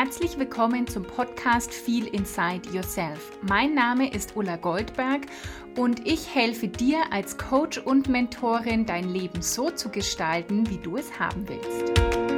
Herzlich willkommen zum Podcast Feel Inside Yourself. Mein Name ist Ulla Goldberg und ich helfe dir als Coach und Mentorin, dein Leben so zu gestalten, wie du es haben willst.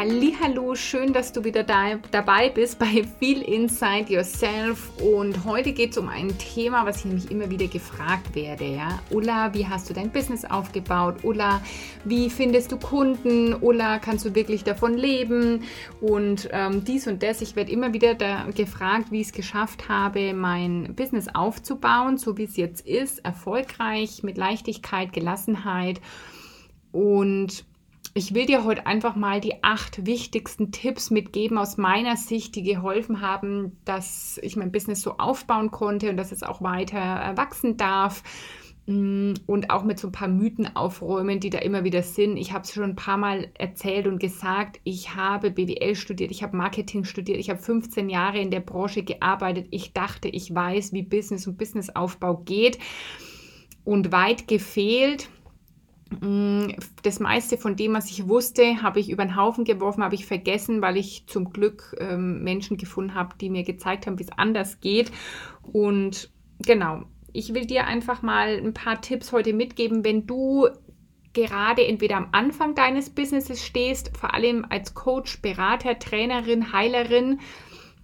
Hallo, schön, dass du wieder da, dabei bist bei Feel Inside Yourself und heute geht es um ein Thema, was ich nämlich immer wieder gefragt werde, ja. Ulla, wie hast du dein Business aufgebaut? Ulla, wie findest du Kunden? Ulla, kannst du wirklich davon leben? Und ähm, dies und das, ich werde immer wieder gefragt, wie ich es geschafft habe, mein Business aufzubauen, so wie es jetzt ist, erfolgreich, mit Leichtigkeit, Gelassenheit und ich will dir heute einfach mal die acht wichtigsten Tipps mitgeben aus meiner Sicht, die geholfen haben, dass ich mein Business so aufbauen konnte und dass es auch weiter wachsen darf mm, und auch mit so ein paar Mythen aufräumen, die da immer wieder sind. Ich habe es schon ein paar Mal erzählt und gesagt, ich habe BWL studiert, ich habe Marketing studiert, ich habe 15 Jahre in der Branche gearbeitet. Ich dachte, ich weiß, wie Business und Businessaufbau geht und weit gefehlt. Mm, das meiste von dem, was ich wusste, habe ich über den Haufen geworfen, habe ich vergessen, weil ich zum Glück ähm, Menschen gefunden habe, die mir gezeigt haben, wie es anders geht. Und genau, ich will dir einfach mal ein paar Tipps heute mitgeben, wenn du gerade entweder am Anfang deines Businesses stehst, vor allem als Coach, Berater, Trainerin, Heilerin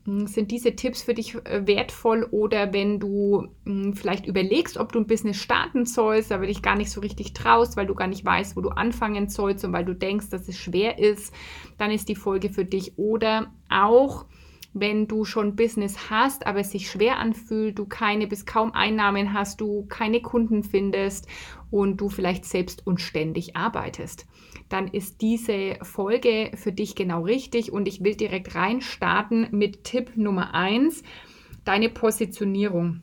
sind diese Tipps für dich äh, wertvoll oder wenn du hm, vielleicht überlegst, ob du ein Business starten sollst, aber dich gar nicht so richtig traust, weil du gar nicht weißt, wo du anfangen sollst und weil du denkst, dass es schwer ist, dann ist die Folge für dich. Oder auch, wenn du schon Business hast, aber es sich schwer anfühlt, du keine bis kaum Einnahmen hast, du keine Kunden findest und du vielleicht selbst und ständig arbeitest, dann ist diese Folge für dich genau richtig und ich will direkt reinstarten mit Tipp Nummer 1, deine Positionierung.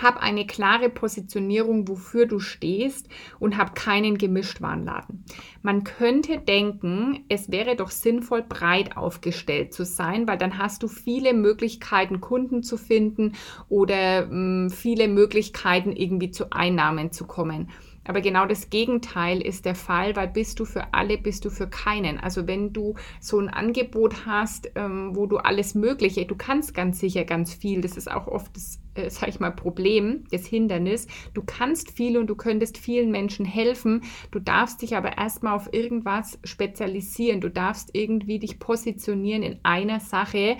Hab eine klare Positionierung, wofür du stehst und hab keinen Gemischtwarenladen. Man könnte denken, es wäre doch sinnvoll, breit aufgestellt zu sein, weil dann hast du viele Möglichkeiten, Kunden zu finden oder mh, mm, viele Möglichkeiten, irgendwie zu Einnahmen zu kommen. Aber genau das Gegenteil ist der Fall, weil bist du für alle, bist du für keinen. Also wenn du so ein Angebot hast, ähm, wo du alles Mögliche, du kannst ganz sicher ganz viel, das ist auch oft das, äh, sag ich mal, Problem, das Hindernis. Du kannst viel und du könntest vielen Menschen helfen. Du darfst dich aber erstmal auf irgendwas spezialisieren. Du darfst irgendwie dich positionieren in einer Sache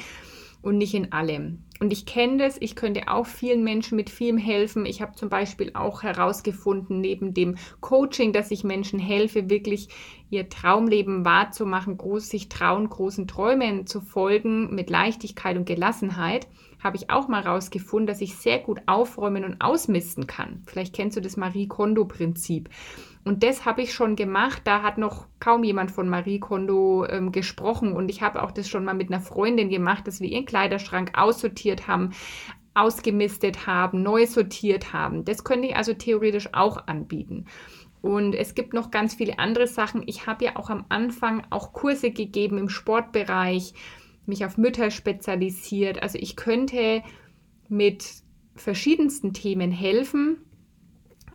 und nicht in allem. Und ich kenne das, ich könnte auch vielen Menschen mit vielem helfen. Ich habe zum Beispiel auch herausgefunden, neben dem Coaching, dass ich Menschen helfe, wirklich ihr Traumleben wahrzumachen, groß sich trauen, großen Träumen zu folgen, mit Leichtigkeit und Gelassenheit, habe ich auch mal herausgefunden, dass ich sehr gut aufräumen und ausmisten kann. Vielleicht kennst du das Marie Kondo-Prinzip. Und das habe ich schon gemacht. Da hat noch kaum jemand von Marie Kondo ähm, gesprochen. Und ich habe auch das schon mal mit einer Freundin gemacht, dass wir ihren Kleiderschrank aussortiert haben, ausgemistet haben, neu sortiert haben. Das könnte ich also theoretisch auch anbieten. Und es gibt noch ganz viele andere Sachen. Ich habe ja auch am Anfang auch Kurse gegeben im Sportbereich, mich auf Mütter spezialisiert. Also ich könnte mit verschiedensten Themen helfen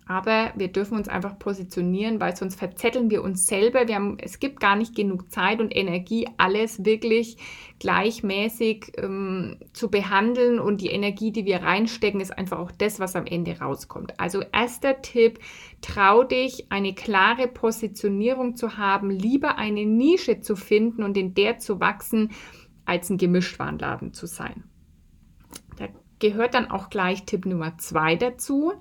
aber wir dürfen uns einfach positionieren, weil sonst verzetteln wir uns selber. Wir haben, es gibt gar nicht genug Zeit und Energie, alles wirklich gleichmäßig ähm, zu behandeln. Und die Energie, die wir reinstecken, ist einfach auch das, was am Ende rauskommt. Also erster Tipp, trau dich, eine klare Positionierung zu haben, lieber eine Nische zu finden und in der zu wachsen, als ein Gemischtwarenladen zu sein. Da gehört dann auch gleich Tipp Nummer zwei dazu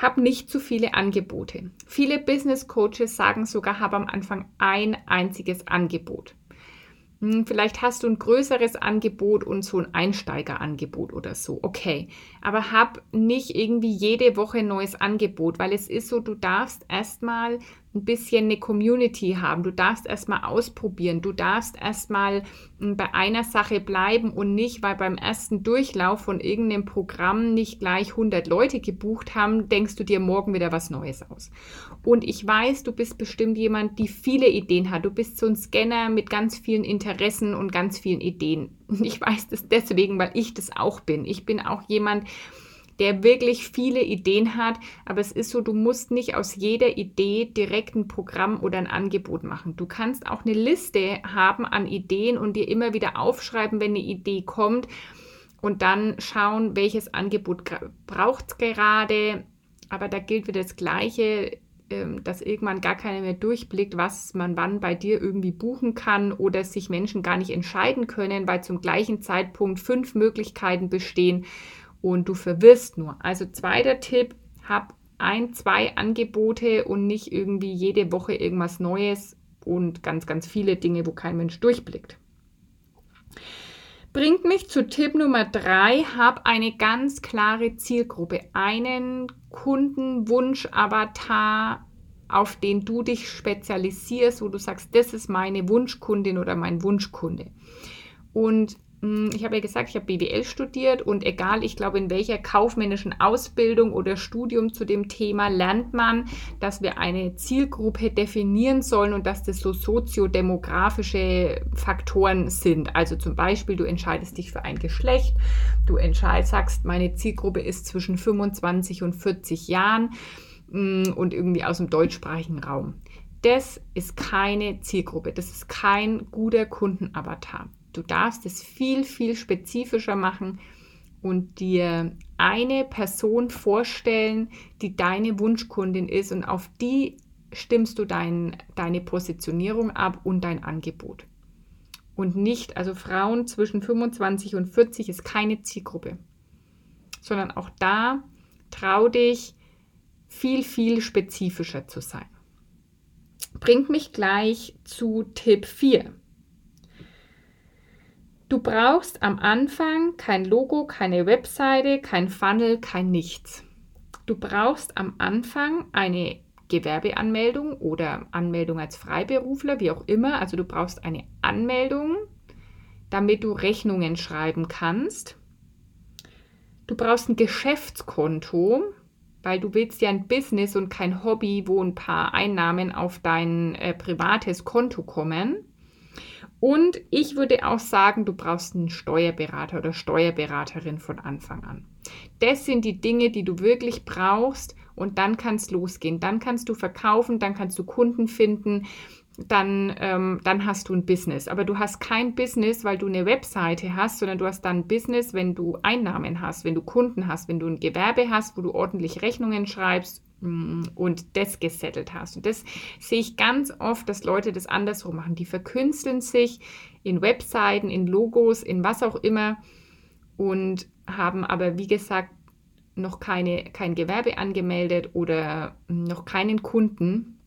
hab nicht zu viele Angebote. Viele Business Coaches sagen sogar, hab am Anfang ein einziges Angebot. Hm, vielleicht hast du ein größeres Angebot und so ein Einsteigerangebot oder so. Okay. Aber hab nicht irgendwie jede Woche ein neues Angebot, weil es ist so, du darfst erstmal ein bisschen eine Community haben. Du darfst erstmal ausprobieren. Du darfst erstmal hm, bei einer Sache bleiben und nicht, weil beim ersten Durchlauf von irgendeinem Programm nicht gleich 100 Leute gebucht haben, denkst du dir morgen wieder was Neues aus. Und ich weiß, du bist bestimmt jemand, die viele Ideen hat. Du bist so ein Scanner mit ganz vielen Interessen und ganz vielen Ideen. Ich weiß das deswegen, weil ich das auch bin. Ich bin auch jemand, der wirklich viele Ideen hat. Aber es ist so, du musst nicht aus jeder Idee direkt ein Programm oder ein Angebot machen. Du kannst auch eine Liste haben an Ideen und dir immer wieder aufschreiben, wenn eine Idee kommt und dann schauen, welches Angebot braucht es gerade. Aber da gilt wieder das Gleiche ähm, dass irgendwann gar keiner mehr durchblickt, was man wann bei dir irgendwie buchen kann oder sich Menschen gar nicht entscheiden können, weil zum gleichen Zeitpunkt fünf Möglichkeiten bestehen und du verwirrst nur. Also zweiter Tipp, hab ein, zwei Angebote und nicht irgendwie jede Woche irgendwas Neues und ganz, ganz viele Dinge, wo kein Mensch durchblickt. Bringt mich zu Tipp Nummer drei, hab eine ganz klare Zielgruppe, einen Kundenwunsch-Avatar, auf den du dich spezialisierst, wo du sagst, das ist meine Wunschkundin oder mein Wunschkunde. Und ich habe ja gesagt, ich habe BWL studiert und egal, ich glaube, in welcher kaufmännischen Ausbildung oder Studium zu dem Thema lernt man, dass wir eine Zielgruppe definieren sollen und dass das so soziodemografische Faktoren sind. Also zum Beispiel, du entscheidest dich für ein Geschlecht, du entscheidest, sagst, meine Zielgruppe ist zwischen 25 und 40 Jahren hm, und irgendwie aus dem deutschsprachigen Raum. Das ist keine Zielgruppe, das ist kein guter Kundenavatar. Du darfst es viel, viel spezifischer machen und dir eine Person vorstellen, die deine Wunschkundin ist und auf die stimmst du dein, deine Positionierung ab und dein Angebot. Und nicht, also Frauen zwischen 25 und 40 ist keine Zielgruppe, sondern auch da trau dich viel, viel spezifischer zu sein. Bringt mich gleich zu Tipp 4. Du brauchst am Anfang kein Logo, keine Webseite, kein Funnel, kein nichts. Du brauchst am Anfang eine Gewerbeanmeldung oder Anmeldung als Freiberufler, wie auch immer. Also du brauchst eine Anmeldung, damit du Rechnungen schreiben kannst. Du brauchst ein Geschäftskonto, weil du willst ja ein Business und kein Hobby, wo ein paar Einnahmen auf dein äh, privates Konto kommen. Und ich würde auch sagen, du brauchst einen Steuerberater oder Steuerberaterin von Anfang an. Das sind die Dinge, die du wirklich brauchst und dann kann es losgehen. Dann kannst du verkaufen, dann kannst du Kunden finden, dann, ähm, dann hast du ein Business. Aber du hast kein Business, weil du eine Webseite hast, sondern du hast dann ein Business, wenn du Einnahmen hast, wenn du Kunden hast, wenn du ein Gewerbe hast, wo du ordentlich Rechnungen schreibst und das gesettelt hast. Und das sehe ich ganz oft, dass Leute das andersrum machen. Die verkünsteln sich in Webseiten, in Logos, in was auch immer und haben aber, wie gesagt, noch keine, kein Gewerbe angemeldet oder noch keinen Kunden.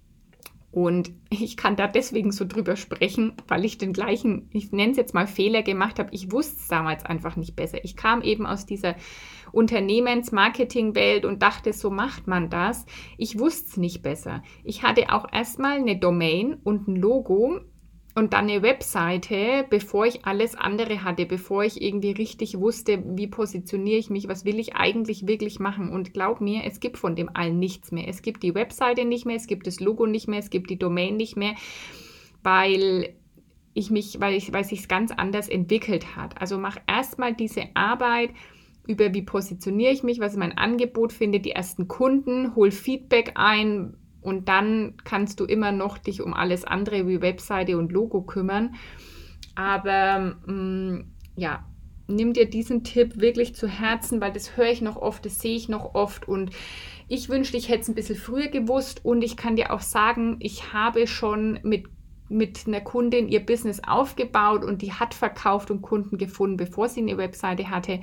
Und ich kann da deswegen so drüber sprechen, weil ich den gleichen, ich nenne es jetzt mal Fehler gemacht habe. Ich wusste es damals einfach nicht besser. Ich kam eben aus dieser Unternehmensmarketingwelt und dachte, so macht man das. Ich wusste es nicht besser. Ich hatte auch erstmal eine Domain und ein Logo und dann eine Webseite, bevor ich alles andere hatte, bevor ich irgendwie richtig wusste, wie positioniere ich mich, was will ich eigentlich wirklich machen. Und glaub mir, es gibt von dem allen nichts mehr. Es gibt die Webseite nicht mehr, es gibt das Logo nicht mehr, es gibt die Domain nicht mehr, weil ich mich, weil ich, weil sich ganz anders entwickelt hat. Also mach erstmal diese Arbeit, über wie positioniere ich mich, was ist mein Angebot, finde die ersten Kunden, hol Feedback ein und dann kannst du immer noch dich um alles andere wie Webseite und Logo kümmern. Aber mh, mm, ja, nimm dir diesen Tipp wirklich zu Herzen, weil das höre ich noch oft, das sehe ich noch oft und ich wünschte, ich hätte es ein bisschen früher gewusst und ich kann dir auch sagen, ich habe schon mit mit einer Kundin ihr Business aufgebaut und die hat verkauft und Kunden gefunden, bevor sie eine Webseite hatte.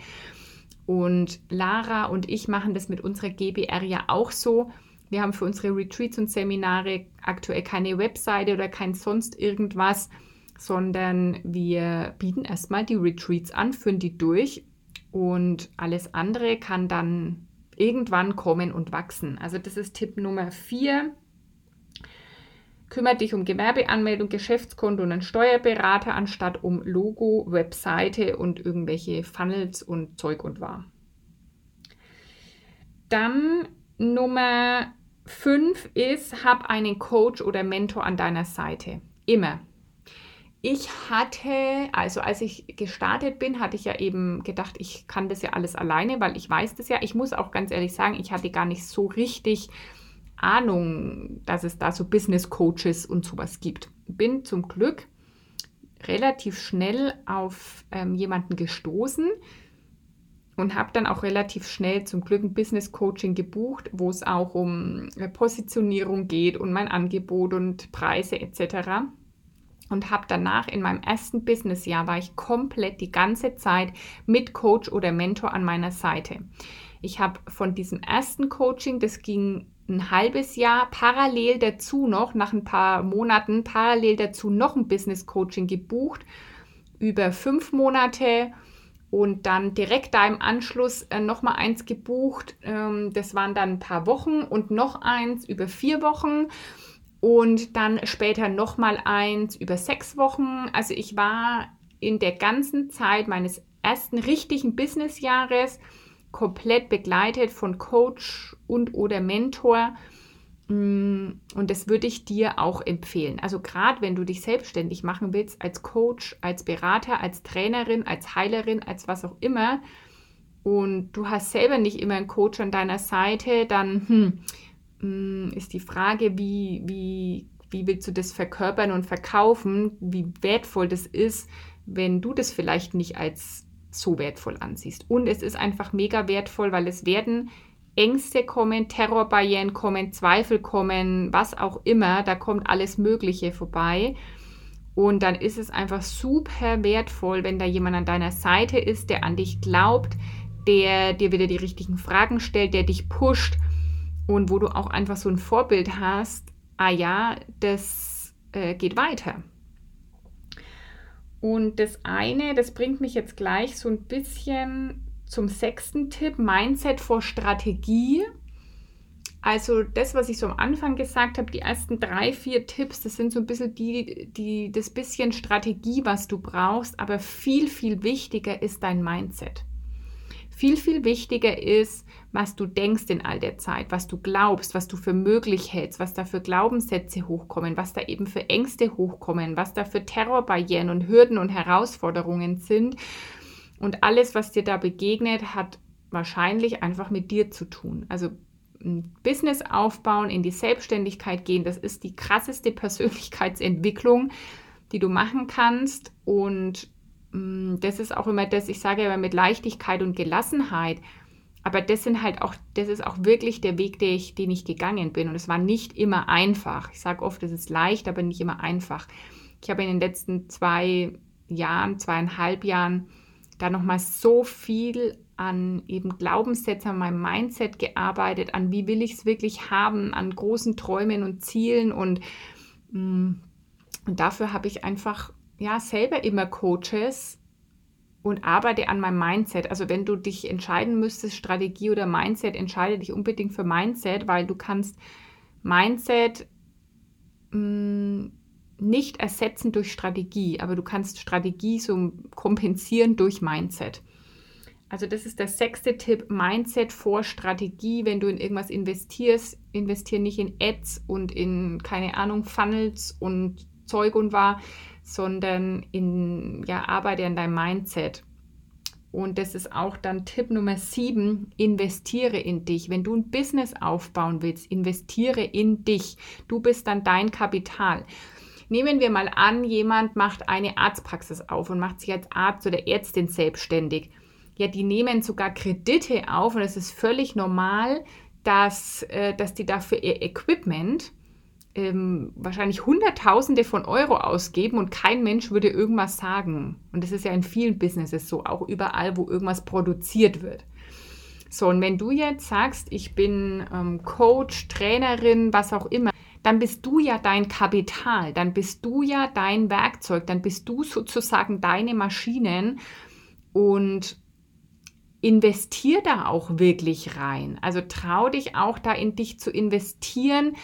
Und Lara und ich machen das mit unserer GBR ja auch so. Wir haben für unsere Retreats und Seminare aktuell keine Webseite oder kein sonst irgendwas, sondern wir bieten erstmal die Retreats an, führen die durch und alles andere kann dann irgendwann kommen und wachsen. Also das ist Tipp Nummer 4. Kümmere dich um Gewerbeanmeldung, Geschäftskonto und einen Steuerberater anstatt um Logo, Webseite und irgendwelche Funnels und Zeug und war. Dann Nummer 5 ist, hab einen Coach oder Mentor an deiner Seite. Immer. ich hatte, also als ich gestartet bin, hatte ich ja eben gedacht, ich kann das ja alles alleine, weil ich weiß das ja. Ich muss auch ganz ehrlich sagen, ich hatte gar nicht so richtig Ahnung, dass es da so Business Coaches und sowas gibt. Bin zum Glück relativ schnell auf ähm, jemanden gestoßen und habe dann auch relativ schnell zum Glück ein Business Coaching gebucht, wo es auch um äh, Positionierung geht und mein Angebot und Preise etc und habe danach in meinem ersten Businessjahr war ich komplett die ganze Zeit mit Coach oder Mentor an meiner Seite. Ich habe von diesem ersten Coaching, das ging ein halbes Jahr, parallel dazu noch, nach ein paar Monaten, parallel dazu noch ein Business Coaching gebucht, über fünf Monate und dann direkt da im Anschluss äh, nochmal eins gebucht. Ähm, das waren dann ein paar Wochen und noch eins über vier Wochen und dann später nochmal eins über sechs Wochen. Also ich war in der ganzen Zeit meines ersten richtigen Businessjahres komplett begleitet von Coach und oder Mentor. Mm, und das würde ich dir auch empfehlen. Also gerade wenn du dich selbstständig machen willst, als Coach, als Berater, als Trainerin, als Heilerin, als was auch immer, und du hast selber nicht immer einen Coach an deiner Seite, dann hm, Mm, ist die Frage, wie, wie, wie willst du das verkörpern und verkaufen, wie wertvoll das ist, wenn du das vielleicht nicht als so wertvoll ansiehst. Und es ist einfach mega wertvoll, weil es werden Ängste kommen, Terrorbarrieren kommen, Zweifel kommen, was auch immer, da kommt alles Mögliche vorbei. Und dann ist es einfach super wertvoll, wenn da jemand an deiner Seite ist, der an dich glaubt, der dir wieder die richtigen Fragen stellt, der dich pusht und wo du auch einfach so ein Vorbild hast, ah ja, das äh, geht weiter. Und das eine, das bringt mich jetzt gleich so ein bisschen zum sechsten Tipp, Mindset vor Strategie. Also das, was ich so am Anfang gesagt habe, die ersten drei, vier Tipps, das sind so ein bisschen die, die, das bisschen Strategie, was du brauchst, aber viel, viel wichtiger ist dein Mindset. Viel, viel wichtiger ist, was du denkst in all der Zeit, was du glaubst, was du für möglich hältst, was da für Glaubenssätze hochkommen, was da eben für Ängste hochkommen, was da für Terrorbarrieren und Hürden und Herausforderungen sind. Und alles, was dir da begegnet, hat wahrscheinlich einfach mit dir zu tun. Also ein Business aufbauen, in die Selbstständigkeit gehen, das ist die krasseste Persönlichkeitsentwicklung, die du machen kannst. Und mm, das ist auch immer das, ich sage immer mit Leichtigkeit und Gelassenheit aber das sind halt auch, das ist auch wirklich der Weg, den ich, den ich gegangen bin. Und es war nicht immer einfach. Ich sage oft, es ist leicht, aber nicht immer einfach. Ich habe in den letzten zwei Jahren, zweieinhalb Jahren, da nochmal so viel an eben Glaubenssätzen, an meinem Mindset gearbeitet, an wie will ich es wirklich haben, an großen Träumen und Zielen. Und, mm, und dafür habe ich einfach ja selber immer Coaches und arbeite an meinem Mindset. Also wenn du dich entscheiden müsstest, Strategie oder Mindset, entscheide dich unbedingt für Mindset, weil du kannst Mindset mh, mm, nicht ersetzen durch Strategie, aber du kannst Strategie so kompensieren durch Mindset. Also das ist der sechste Tipp, Mindset vor Strategie. Wenn du in irgendwas investierst, investiere nicht in Ads und in, keine Ahnung, Funnels und Zeug und war, sondern in, ja, arbeite an deinem Mindset. Und das ist auch dann Tipp Nummer sieben, investiere in dich. Wenn du ein Business aufbauen willst, investiere in dich. Du bist dann dein Kapital. Nehmen wir mal an, jemand macht eine Arztpraxis auf und macht sich als Arzt oder Ärztin selbstständig. Ja, die nehmen sogar Kredite auf und es ist völlig normal, dass, äh, dass die dafür ihr Equipment ähm, wahrscheinlich Hunderttausende von Euro ausgeben und kein Mensch würde irgendwas sagen. Und das ist ja in vielen Businesses so, auch überall, wo irgendwas produziert wird. So, und wenn du jetzt sagst, ich bin ähm, Coach, Trainerin, was auch immer, dann bist du ja dein Kapital, dann bist du ja dein Werkzeug, dann bist du sozusagen deine Maschinen und investier da auch wirklich rein. Also trau dich auch da in dich zu investieren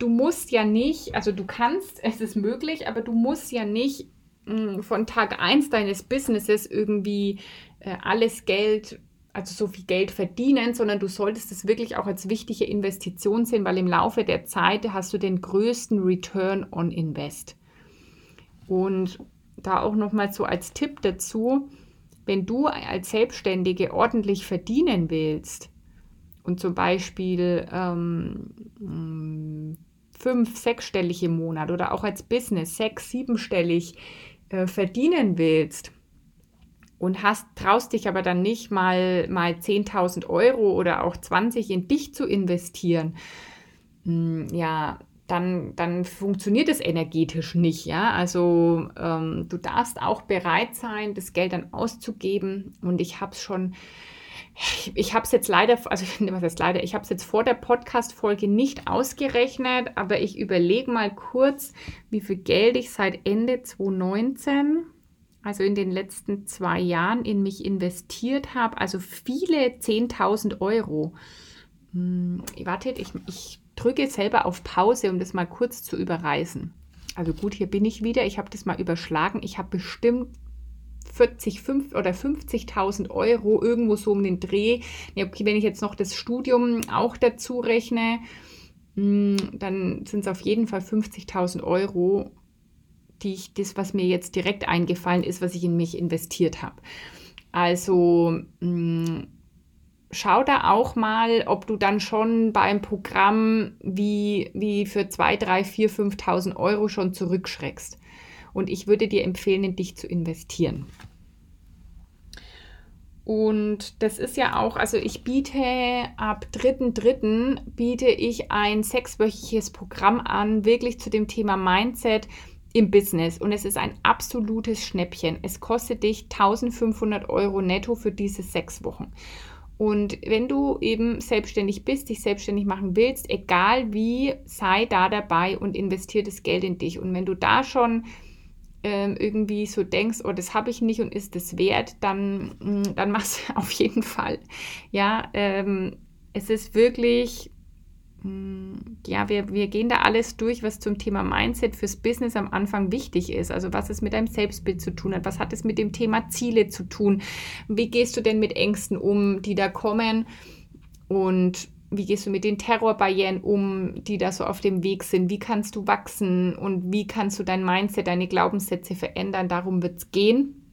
du musst ja nicht, also du kannst, es ist möglich, aber du musst ja nicht mh, hm, von Tag 1 deines Businesses irgendwie äh, alles Geld, also so viel Geld verdienen, sondern du solltest es wirklich auch als wichtige Investition sehen, weil im Laufe der Zeit hast du den größten Return on Invest. Und da auch nochmal so als Tipp dazu, wenn du als Selbstständige ordentlich verdienen willst und zum Beispiel ähm, fünf, sechsstellig im Monat oder auch als Business sechs, siebenstellig äh, verdienen willst und hast, traust dich aber dann nicht mal, mal 10.000 Euro oder auch 20 in dich zu investieren, hm, ja, dann, dann funktioniert es energetisch nicht. Ja? Also ähm, du darfst auch bereit sein, das Geld dann auszugeben. Und ich habe es schon, ich, ich habe es jetzt leider, also was heißt leider, ich habe es jetzt vor der Podcast-Folge nicht ausgerechnet, aber ich überlege mal kurz, wie viel Geld ich seit Ende 2019 also in den letzten zwei Jahren in mich investiert habe, also viele 10.000 Euro. Hm, wartet, ich, ich drücke selber auf Pause, um das mal kurz zu überreißen. Also gut, hier bin ich wieder. Ich habe das mal überschlagen. Ich habe bestimmt 40 5 oder 50.000 Euro irgendwo so um den Dreh. Ja, okay, wenn ich jetzt noch das Studium auch dazu rechne, hm, dann sind es auf jeden Fall 50.000 Euro, die ich, das, was mir jetzt direkt eingefallen ist, was ich in mich investiert habe. Also hm, schau da auch mal, ob du dann schon beim Programm wie, wie für 2, 3, 4, 5.000 Euro schon zurückschreckst. Und ich würde dir empfehlen, in dich zu investieren. Und das ist ja auch, also ich biete ab 3.3. biete ich ein sechswöchiges Programm an, wirklich zu dem Thema Mindset im Business. Und es ist ein absolutes Schnäppchen. Es kostet dich 1500 Euro netto für diese sechs Wochen. Und wenn du eben selbstständig bist, dich selbstständig machen willst, egal wie, sei da dabei und investier das Geld in dich. Und wenn du da schon ähm, irgendwie so denkst, oh, das habe ich nicht und ist das wert, dann, mm, dann mach's auf jeden Fall. Ja, ähm, es ist wirklich ja, wir, wir gehen da alles durch, was zum Thema Mindset fürs Business am Anfang wichtig ist. Also was es mit deinem Selbstbild zu tun hat, was hat es mit dem Thema Ziele zu tun, wie gehst du denn mit Ängsten um, die da kommen? Und wie gehst du mit den Terrorbarrieren um, die da so auf dem Weg sind, wie kannst du wachsen? Und wie kannst du dein Mindset, deine Glaubenssätze verändern, darum wird es gehen.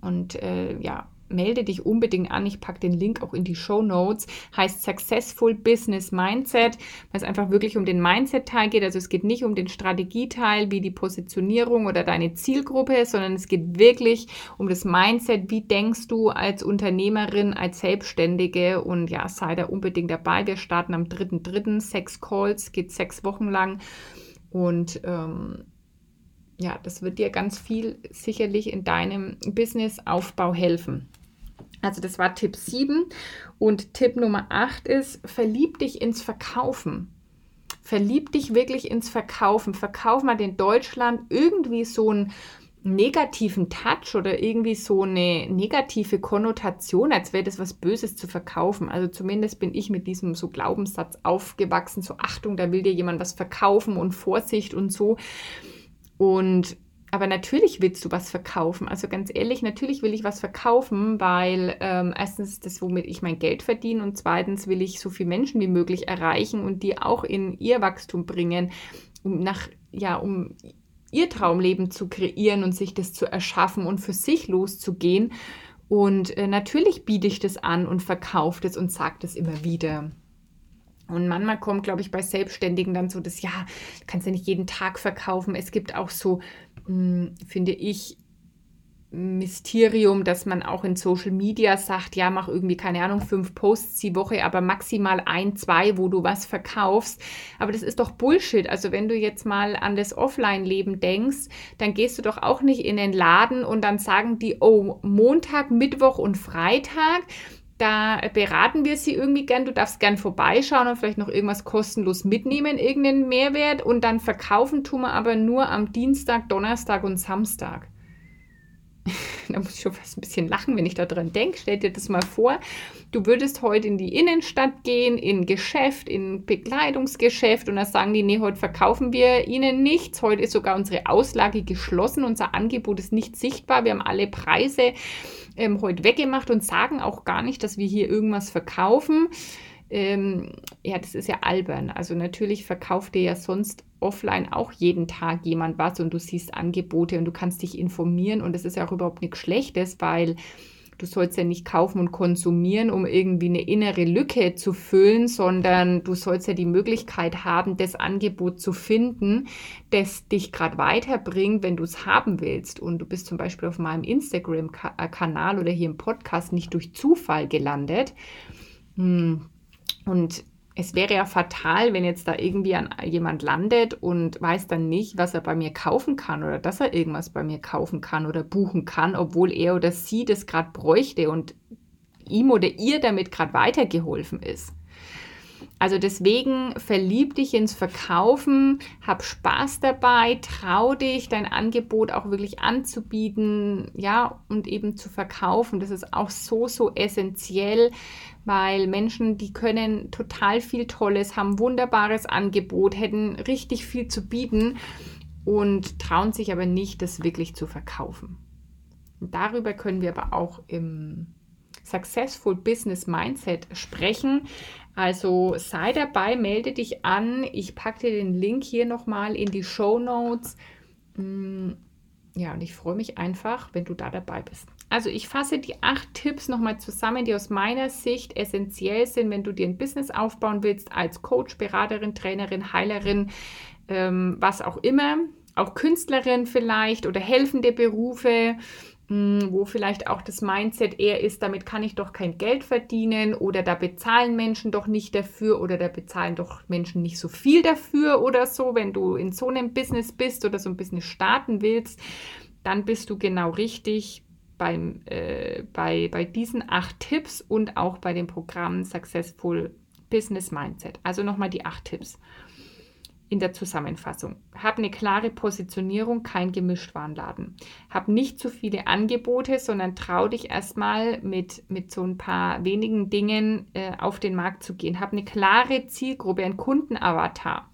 Und äh, ja, melde dich unbedingt an. Ich packe den Link auch in die Show Notes. Heißt Successful Business Mindset, weil es einfach wirklich um den Mindset-Teil geht. Also es geht nicht um den Strategieteil wie die Positionierung oder deine Zielgruppe, sondern es geht wirklich um das Mindset. Wie denkst du als Unternehmerin, als Selbstständige? Und ja, sei da unbedingt dabei. Wir starten am 3.3. Sechs Calls, geht sechs Wochen lang. Und ähm, ja, das wird dir ganz viel sicherlich in deinem Businessaufbau helfen. Also das war Tipp 7 und Tipp Nummer 8 ist, verlieb dich ins Verkaufen. Verlieb dich wirklich ins Verkaufen. Verkauf mal in Deutschland irgendwie so einen negativen Touch oder irgendwie so eine negative Konnotation, als wäre das was Böses zu verkaufen. Also zumindest bin ich mit diesem so Glaubenssatz aufgewachsen, so Achtung, da will dir jemand was verkaufen und Vorsicht und so. Und aber natürlich willst du was verkaufen. Also ganz ehrlich, natürlich will ich was verkaufen, weil ähm, erstens das, womit ich mein Geld verdiene und zweitens will ich so viele Menschen wie möglich erreichen und die auch in ihr Wachstum bringen, um nach, ja, um ihr Traumleben zu kreieren und sich das zu erschaffen und für sich loszugehen. Und äh, natürlich biete ich das an und verkaufe das und sage das immer wieder. Und manchmal kommt, glaube ich, bei Selbstständigen dann so das, ja, kannst du nicht jeden Tag verkaufen. Es gibt auch so, finde ich, Mysterium, dass man auch in Social Media sagt, ja, mach irgendwie, keine Ahnung, fünf Posts die Woche, aber maximal ein, zwei, wo du was verkaufst. Aber das ist doch Bullshit. Also wenn du jetzt mal an das Offline-Leben denkst, dann gehst du doch auch nicht in den Laden und dann sagen die, oh, Montag, Mittwoch und Freitag da beraten wir sie irgendwie gern. Du darfst gern vorbeischauen und vielleicht noch irgendwas kostenlos mitnehmen, irgendeinen Mehrwert. Und dann verkaufen tun wir aber nur am Dienstag, Donnerstag und Samstag. da muss ich schon fast ein bisschen lachen, wenn ich da dran denke. Stell dir das mal vor, du würdest heute in die Innenstadt gehen, in Geschäft, in Bekleidungsgeschäft und da sagen die, nee, heute verkaufen wir ihnen nichts. Heute ist sogar unsere Auslage geschlossen, unser Angebot ist nicht sichtbar, wir haben alle Preise ähm, heute weggemacht und sagen auch gar nicht, dass wir hier irgendwas verkaufen. Ähm, ja, das ist ja albern. Also natürlich verkauft dir ja sonst offline auch jeden Tag jemand was und du siehst Angebote und du kannst dich informieren und das ist ja auch überhaupt nichts Schlechtes, weil du sollst ja nicht kaufen und konsumieren, um irgendwie eine innere Lücke zu füllen, sondern du sollst ja die Möglichkeit haben, das Angebot zu finden, das dich gerade weiterbringt, wenn du es haben willst. Und du bist zum Beispiel auf meinem Instagram-Kanal oder hier im Podcast nicht durch Zufall gelandet. Hm. Und es wäre ja fatal, wenn jetzt da irgendwie an jemand landet und weiß dann nicht, was er bei mir kaufen kann oder dass er irgendwas bei mir kaufen kann oder buchen kann, obwohl er oder sie das gerade bräuchte und ihm oder ihr damit gerade weitergeholfen ist. Also deswegen verlieb dich ins Verkaufen, hab Spaß dabei, trau dich, dein Angebot auch wirklich anzubieten, ja, und eben zu verkaufen. Das ist auch so, so essentiell, weil Menschen, die können total viel Tolles, haben wunderbares Angebot, hätten richtig viel zu bieten und trauen sich aber nicht, das wirklich zu verkaufen. Und darüber können wir aber auch im Successful Business Mindset sprechen. Also sei dabei, melde dich an. Ich packe dir den Link hier nochmal in die Show Notes. Mm, ja, und ich freue mich einfach, wenn du da dabei bist. Also ich fasse die acht Tipps nochmal zusammen, die aus meiner Sicht essentiell sind, wenn du dir ein Business aufbauen willst, als Coach, Beraterin, Trainerin, Heilerin, ähm, was auch immer, auch Künstlerin vielleicht oder helfende Berufe wo vielleicht auch das Mindset eher ist, damit kann ich doch kein Geld verdienen oder da bezahlen Menschen doch nicht dafür oder da bezahlen doch Menschen nicht so viel dafür oder so. Wenn du in so einem Business bist oder so ein Business starten willst, dann bist du genau richtig beim, äh, bei, bei diesen acht Tipps und auch bei dem Programm Successful Business Mindset. Also nochmal die acht Tipps in der Zusammenfassung. Hab eine klare Positionierung, kein Gemischtwarenladen. Hab nicht zu viele Angebote, sondern trau dich erstmal mit, mit so ein paar wenigen Dingen äh, auf den Markt zu gehen. Hab eine klare Zielgruppe, ein Kundenavatar.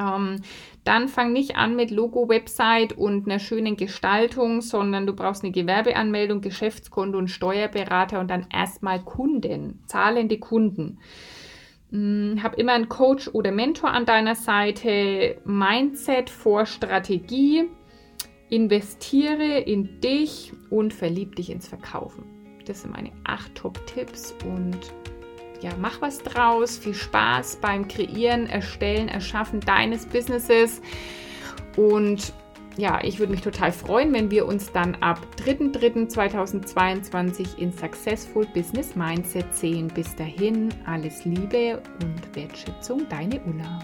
Ähm, dann fang nicht an mit Logo, Website und einer schönen Gestaltung, sondern du brauchst eine Gewerbeanmeldung, Geschäftskonto und Steuerberater und dann erstmal Kunden, zahlende Kunden. Hm, hab immer einen Coach oder Mentor an deiner Seite. Mindset vor Strategie. Investiere in dich und verlieb dich ins Verkaufen. Das sind meine acht Top-Tipps und ja, mach was draus. Viel Spaß beim Kreieren, Erstellen, Erschaffen deines Businesses und ja, ich würde mich total freuen, wenn wir uns dann ab 3.3.2022 in Successful Business Mindset sehen. Bis dahin, alles Liebe und Wertschätzung, deine Ulla.